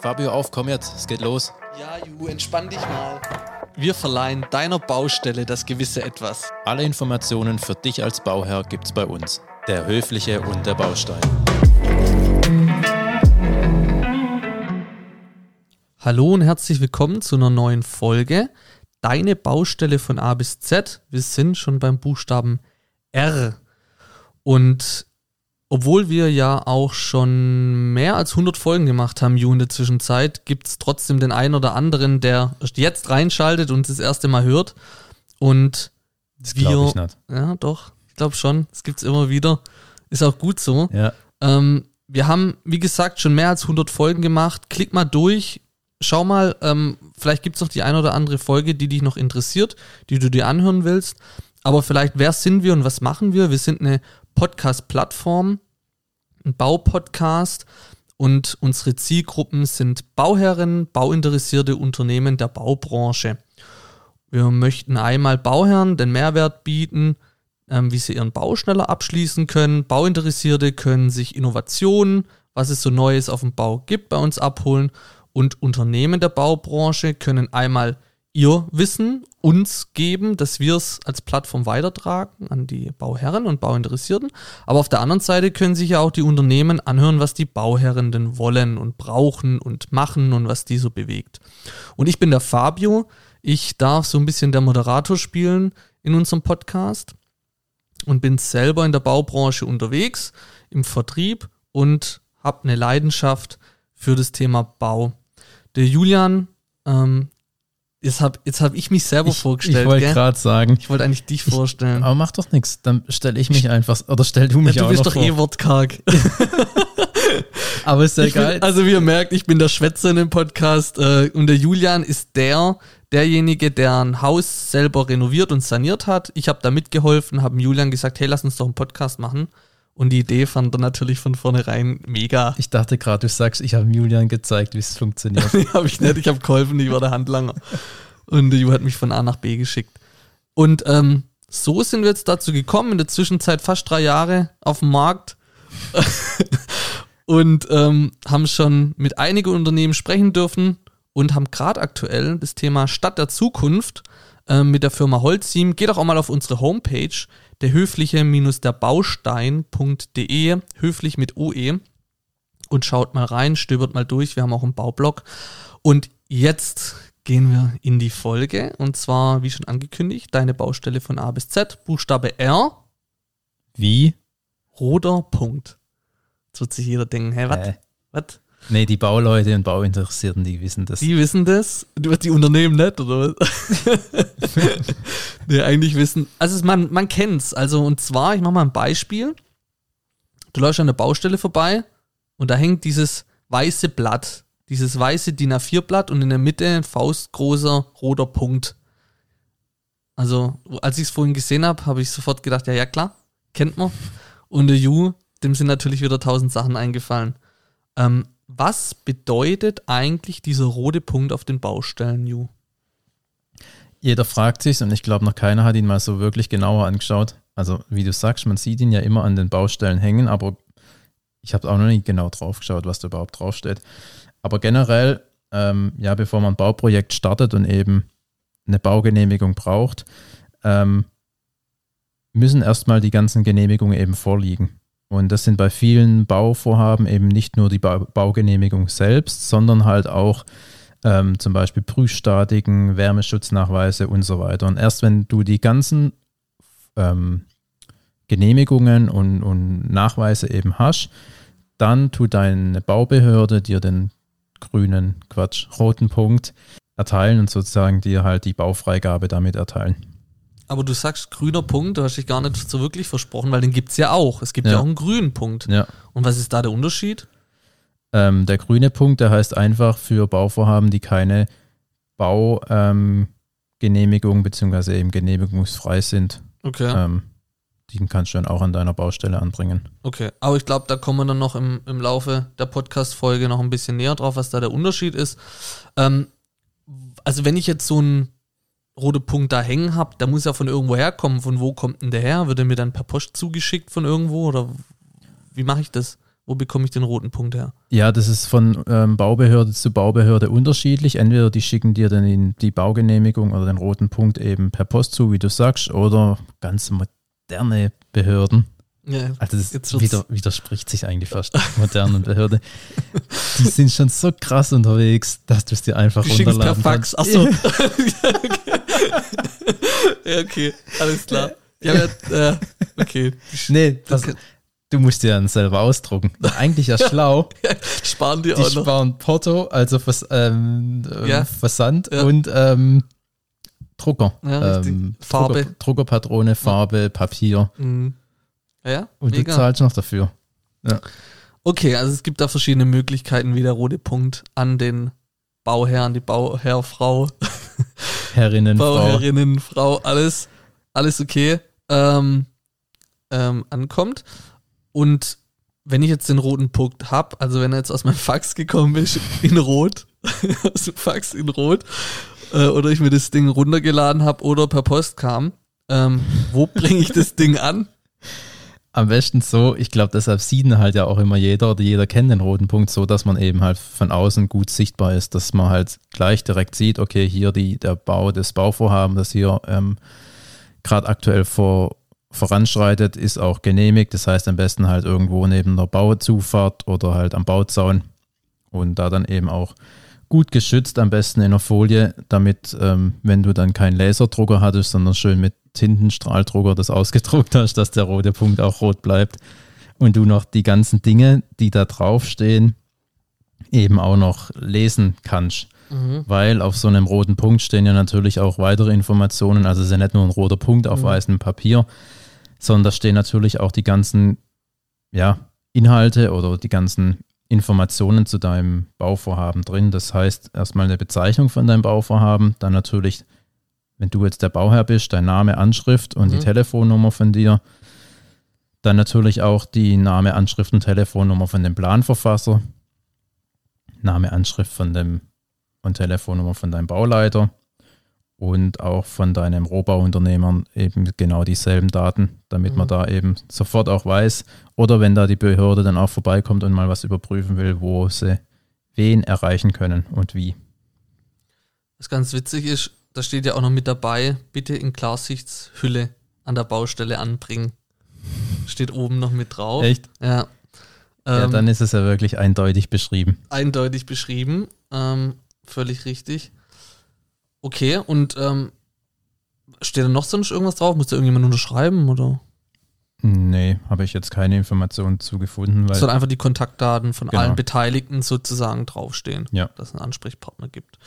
Fabio, auf, komm jetzt, es geht los. Ja, Ju, entspann dich mal. Wir verleihen deiner Baustelle das gewisse Etwas. Alle Informationen für dich als Bauherr gibt's bei uns. Der Höfliche und der Baustein. Hallo und herzlich willkommen zu einer neuen Folge. Deine Baustelle von A bis Z. Wir sind schon beim Buchstaben R. Und obwohl wir ja auch schon mehr als 100 Folgen gemacht haben, Ju, in der Zwischenzeit, gibt es trotzdem den einen oder anderen, der jetzt reinschaltet und das erste Mal hört. Und das glaube ich nicht. Ja, doch, ich glaube schon. Das gibt es immer wieder. Ist auch gut so. Ja. Ähm, wir haben, wie gesagt, schon mehr als 100 Folgen gemacht. Klick mal durch. Schau mal, ähm, vielleicht gibt es noch die eine oder andere Folge, die dich noch interessiert, die du dir anhören willst. Aber vielleicht, wer sind wir und was machen wir? Wir sind eine Podcast-Plattform, ein Baupodcast und unsere Zielgruppen sind Bauherren, bauinteressierte Unternehmen der Baubranche. Wir möchten einmal Bauherren den Mehrwert bieten, ähm, wie sie ihren Bau schneller abschließen können. Bauinteressierte können sich Innovationen, was es so Neues auf dem Bau gibt, bei uns abholen. Und Unternehmen der Baubranche können einmal ihr Wissen uns geben, dass wir es als Plattform weitertragen an die Bauherren und Bauinteressierten. Aber auf der anderen Seite können sich ja auch die Unternehmen anhören, was die Bauherren denn wollen und brauchen und machen und was die so bewegt. Und ich bin der Fabio. Ich darf so ein bisschen der Moderator spielen in unserem Podcast und bin selber in der Baubranche unterwegs, im Vertrieb und habe eine Leidenschaft für das Thema Bau. Der Julian ähm, Jetzt habe jetzt hab ich mich selber ich, vorgestellt. Ich wollte gerade sagen. Ich wollte eigentlich dich vorstellen. Ich, aber mach doch nichts. Dann stelle ich mich einfach. Oder stell du mich ja, du auch bist doch vor. eh wortkarg. aber ist ja egal. Bin, also wie ihr merkt, ich bin der Schwätzer in dem Podcast. Äh, und der Julian ist der, derjenige, der ein Haus selber renoviert und saniert hat. Ich habe da mitgeholfen, habe Julian gesagt, hey, lass uns doch einen Podcast machen. Und die Idee fand er natürlich von vornherein mega. Ich dachte gerade, du sagst, ich habe Julian gezeigt, wie es funktioniert. nee, habe ich nicht. Ich habe geholfen, ich war der Handlanger. Und Ju hat mich von A nach B geschickt. Und ähm, so sind wir jetzt dazu gekommen, in der Zwischenzeit fast drei Jahre auf dem Markt. und ähm, haben schon mit einigen Unternehmen sprechen dürfen und haben gerade aktuell das Thema Stadt der Zukunft äh, mit der Firma Holzim. Geht auch, auch mal auf unsere Homepage der höfliche-der Baustein.de, höflich mit OE und schaut mal rein, stöbert mal durch. Wir haben auch einen Baublog. Und jetzt gehen wir in die Folge und zwar, wie schon angekündigt, deine Baustelle von A bis Z, Buchstabe R. Wie? Roter Punkt. Jetzt wird sich jeder denken, hä, was? Äh. Was? Nee, die Bauleute und Bauinteressierten, die wissen das. Die wissen das? Die Unternehmen nicht, oder was? nee, eigentlich wissen. Also man, man kennt's. Also, und zwar, ich mach mal ein Beispiel. Du läufst an der Baustelle vorbei und da hängt dieses weiße Blatt, dieses weiße DIN A4-Blatt und in der Mitte ein faustgroßer roter Punkt. Also, als ich es vorhin gesehen habe, habe ich sofort gedacht, ja, ja, klar, kennt man. Und der Ju, dem sind natürlich wieder tausend Sachen eingefallen. Ähm, was bedeutet eigentlich dieser rote Punkt auf den Baustellen, Ju? Jeder fragt sich und ich glaube, noch keiner hat ihn mal so wirklich genauer angeschaut. Also, wie du sagst, man sieht ihn ja immer an den Baustellen hängen, aber ich habe auch noch nicht genau drauf geschaut, was da überhaupt draufsteht. Aber generell, ähm, ja, bevor man ein Bauprojekt startet und eben eine Baugenehmigung braucht, ähm, müssen erstmal die ganzen Genehmigungen eben vorliegen. Und das sind bei vielen Bauvorhaben eben nicht nur die ba Baugenehmigung selbst, sondern halt auch ähm, zum Beispiel Prüfstatiken, Wärmeschutznachweise und so weiter. Und erst wenn du die ganzen ähm, Genehmigungen und, und Nachweise eben hast, dann tut deine Baubehörde dir den grünen, Quatsch, roten Punkt erteilen und sozusagen dir halt die Baufreigabe damit erteilen. Aber du sagst grüner Punkt, du hast dich gar nicht so wirklich versprochen, weil den gibt es ja auch. Es gibt ja. ja. auch einen grünen Punkt. Ja. Und was ist da der Unterschied? Ähm, der grüne Punkt, der heißt einfach für Bauvorhaben, die keine Baugenehmigung ähm, bzw. eben genehmigungsfrei sind. Okay. Ähm, den kannst du dann auch an deiner Baustelle anbringen. Okay, aber ich glaube, da kommen wir dann noch im, im Laufe der Podcast-Folge noch ein bisschen näher drauf, was da der Unterschied ist. Ähm, also wenn ich jetzt so einen roten Punkt da hängen habe, der muss ja von irgendwo herkommen. Von wo kommt denn der her? Wird er mir dann per Post zugeschickt von irgendwo oder wie mache ich das? Wo bekomme ich den roten Punkt her? Ja, das ist von ähm, Baubehörde zu Baubehörde unterschiedlich. Entweder die schicken dir dann in die Baugenehmigung oder den roten Punkt eben per Post zu, wie du sagst, oder ganz moderne Behörden. Ja, Also das wider, widerspricht sich eigentlich fast der modernen Behörde. Die sind schon so krass unterwegs, dass du es dir einfach die es per runterladen Fax. Achso. ja, okay, alles klar. Ja, ja, äh, okay. Nee, das, Okay. du musst dir dann selber ausdrucken. Eigentlich ja schlau. Sparen die Die auch noch. sparen Porto, also Vers ähm, ähm, Ja. Versand Ja. und ähm, Drucker. Ja, ähm, Farbe. Drucker, Druckerpatrone, Farbe, Papier. Mhm. Ja, Und mega. du zahlst noch dafür. Okay, also es gibt da verschiedene Möglichkeiten, wie der rote Punkt an den Bauherrn, die Bauherrfrau, Herrinnen, Frau. Bauherrinnen, Frau, alles, alles okay, ähm, ähm, ankommt. Und wenn ich jetzt den roten Punkt hab, also wenn er jetzt aus meinem Fax gekommen ist, in Rot, aus dem Fax in Rot, äh, oder ich mir das Ding runtergeladen habe oder per Post kam, ähm, wo bringe ich das Ding an? Am besten so, ich glaube, deshalb sieht ihn halt ja auch immer jeder oder jeder kennt den roten Punkt so, dass man eben halt von außen gut sichtbar ist, dass man halt gleich direkt sieht, okay, hier die, der Bau, das Bauvorhaben, das hier ähm, gerade aktuell vor, voranschreitet, ist auch genehmigt. Das heißt am besten halt irgendwo neben der Bauzufahrt oder halt am Bauzaun und da dann eben auch gut geschützt, am besten in der Folie, damit, ähm, wenn du dann keinen Laserdrucker hattest, sondern schön mit Tintenstrahldrucker das ausgedruckt hast, dass der rote Punkt auch rot bleibt und du noch die ganzen Dinge, die da draufstehen, eben auch noch lesen kannst. Weil auf so einem roten Punkt stehen ja natürlich auch weitere Informationen. Also es ist ja nicht nur ein roter Punkt auf Mhm. weißem Papier, sondern da stehen natürlich auch die ganzen ja, Inhalte oder die ganzen Informationen zu deinem Bauvorhaben drin. Das heißt, erstmal eine Bezeichnung von deinem Bauvorhaben, dann natürlich, wenn du jetzt der Bauherr bist, dein Name, Anschrift und die Mhm. Telefonnummer von dir. Dann natürlich auch die Name, Anschrift und Telefonnummer von dem Planverfasser. Name, Anschrift von dem und Telefonnummer von deinem Bauleiter und auch von deinem Rohbauunternehmer eben genau dieselben Daten, damit man Mhm. da eben sofort auch weiß oder wenn da die Behörde dann auch vorbeikommt und mal was überprüfen will, wo sie wen erreichen können und wie. Was ganz witzig ist, da steht ja auch noch mit dabei, bitte in Klarsichtshülle an der Baustelle anbringen. Steht oben noch mit drauf. Echt? Ja. ja, Ähm, dann ist es ja wirklich eindeutig beschrieben. eindeutig beschrieben. Ähm, völlig richtig. Okay, und ähm, steht da noch sonst irgendwas drauf? Muss da irgendjemand unterschreiben oder? Nee, habe ich jetzt keine Informationen zu gefunden, Es soll einfach die Kontaktdaten von Genau. allen Beteiligten sozusagen draufstehen, Ja. dass es einen Ansprechpartner gibt.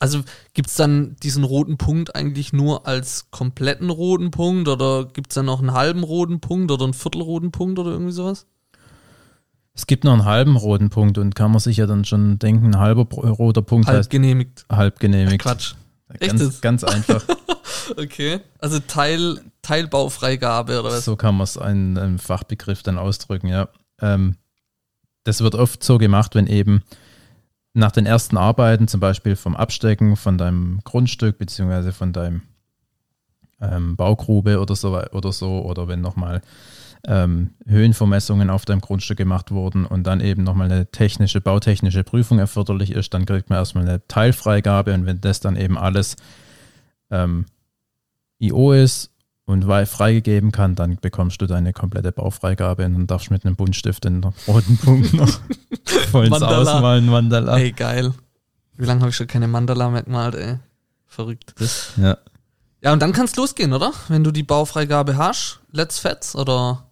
Also gibt es dann diesen roten Punkt eigentlich nur als kompletten roten Punkt oder gibt es dann noch einen halben roten Punkt oder einen viertelroten Punkt oder irgendwie sowas? es gibt noch einen halben roten Punkt und kann man sich ja dann schon denken, ein halber roter Punkt Halb heißt genehmigt. halb genehmigt. Quatsch. Ganz, ganz einfach. Okay. Also Teil, Teilbaufreigabe oder was? So kann man es in einem Fachbegriff dann ausdrücken, ja. Ähm, das wird oft so gemacht, wenn eben nach den ersten Arbeiten, zum Beispiel vom Abstecken von deinem Grundstück beziehungsweise von deinem ähm, Baugrube oder so, oder so, oder wenn nochmal ähm, Höhenvermessungen auf deinem Grundstück gemacht wurden und dann eben nochmal eine technische, bautechnische Prüfung erforderlich ist, dann kriegt man erstmal eine Teilfreigabe und wenn das dann eben alles ähm, IO ist und freigegeben kann, dann bekommst du deine komplette Baufreigabe und dann darfst du mit einem Buntstift den roten Punkt noch voll ins. Ausmalen, Mandala. Ey, geil. Wie lange habe ich schon keine Mandala mehr gemalt, ey? Verrückt. Ja. Ja, und dann kann es losgehen, oder? Wenn du die Baufreigabe hast, let's fetz oder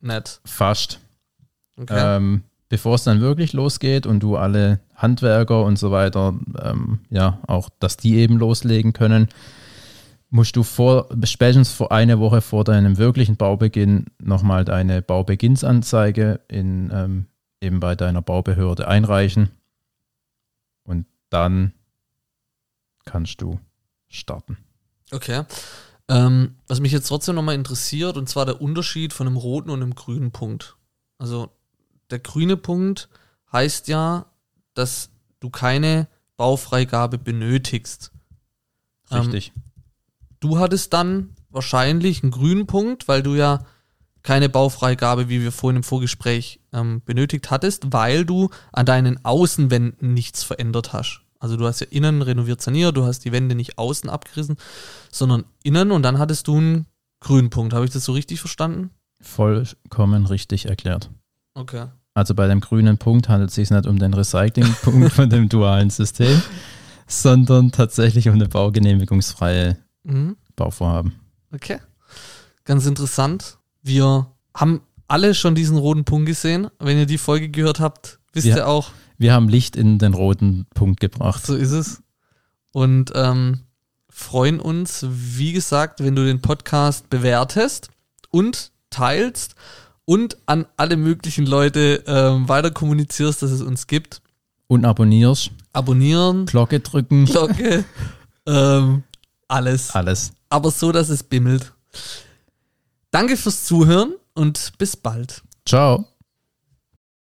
nicht? Fast. Okay. Ähm, bevor es dann wirklich losgeht und du alle Handwerker und so weiter, ähm, ja, auch, dass die eben loslegen können, musst du vor, spätestens vor eine Woche vor deinem wirklichen Baubeginn nochmal deine Baubeginnsanzeige in, ähm, eben bei deiner Baubehörde einreichen. Und dann kannst du starten. Okay. Ähm, was mich jetzt trotzdem nochmal interessiert, und zwar der Unterschied von einem roten und einem grünen Punkt. Also der grüne Punkt heißt ja, dass du keine Baufreigabe benötigst. Ähm, Richtig. Du hattest dann wahrscheinlich einen grünen Punkt, weil du ja keine Baufreigabe, wie wir vorhin im Vorgespräch ähm, benötigt hattest, weil du an deinen Außenwänden nichts verändert hast. Also du hast ja innen renoviert saniert, du hast die Wände nicht außen abgerissen, sondern innen und dann hattest du einen Grünpunkt. Habe ich das so richtig verstanden? Vollkommen richtig erklärt. Okay. Also bei dem grünen Punkt handelt es sich nicht um den Recyclingpunkt von dem dualen System, sondern tatsächlich um eine baugenehmigungsfreie Mhm. Bauvorhaben. Okay. Ganz interessant. Wir haben alle schon diesen roten Punkt gesehen. Wenn ihr die Folge gehört habt, wisst Ja. ihr auch, Wir haben Licht in den roten Punkt gebracht. so ist es. Und ähm, freuen uns, wie gesagt, wenn du den Podcast bewertest und teilst und an alle möglichen Leute ähm, weiter kommunizierst, dass es uns gibt. Und abonnierst, Abonnieren, Glocke drücken, Glocke, ähm, alles. alles. Aber so, dass es bimmelt. Danke fürs Zuhören und bis bald. Ciao.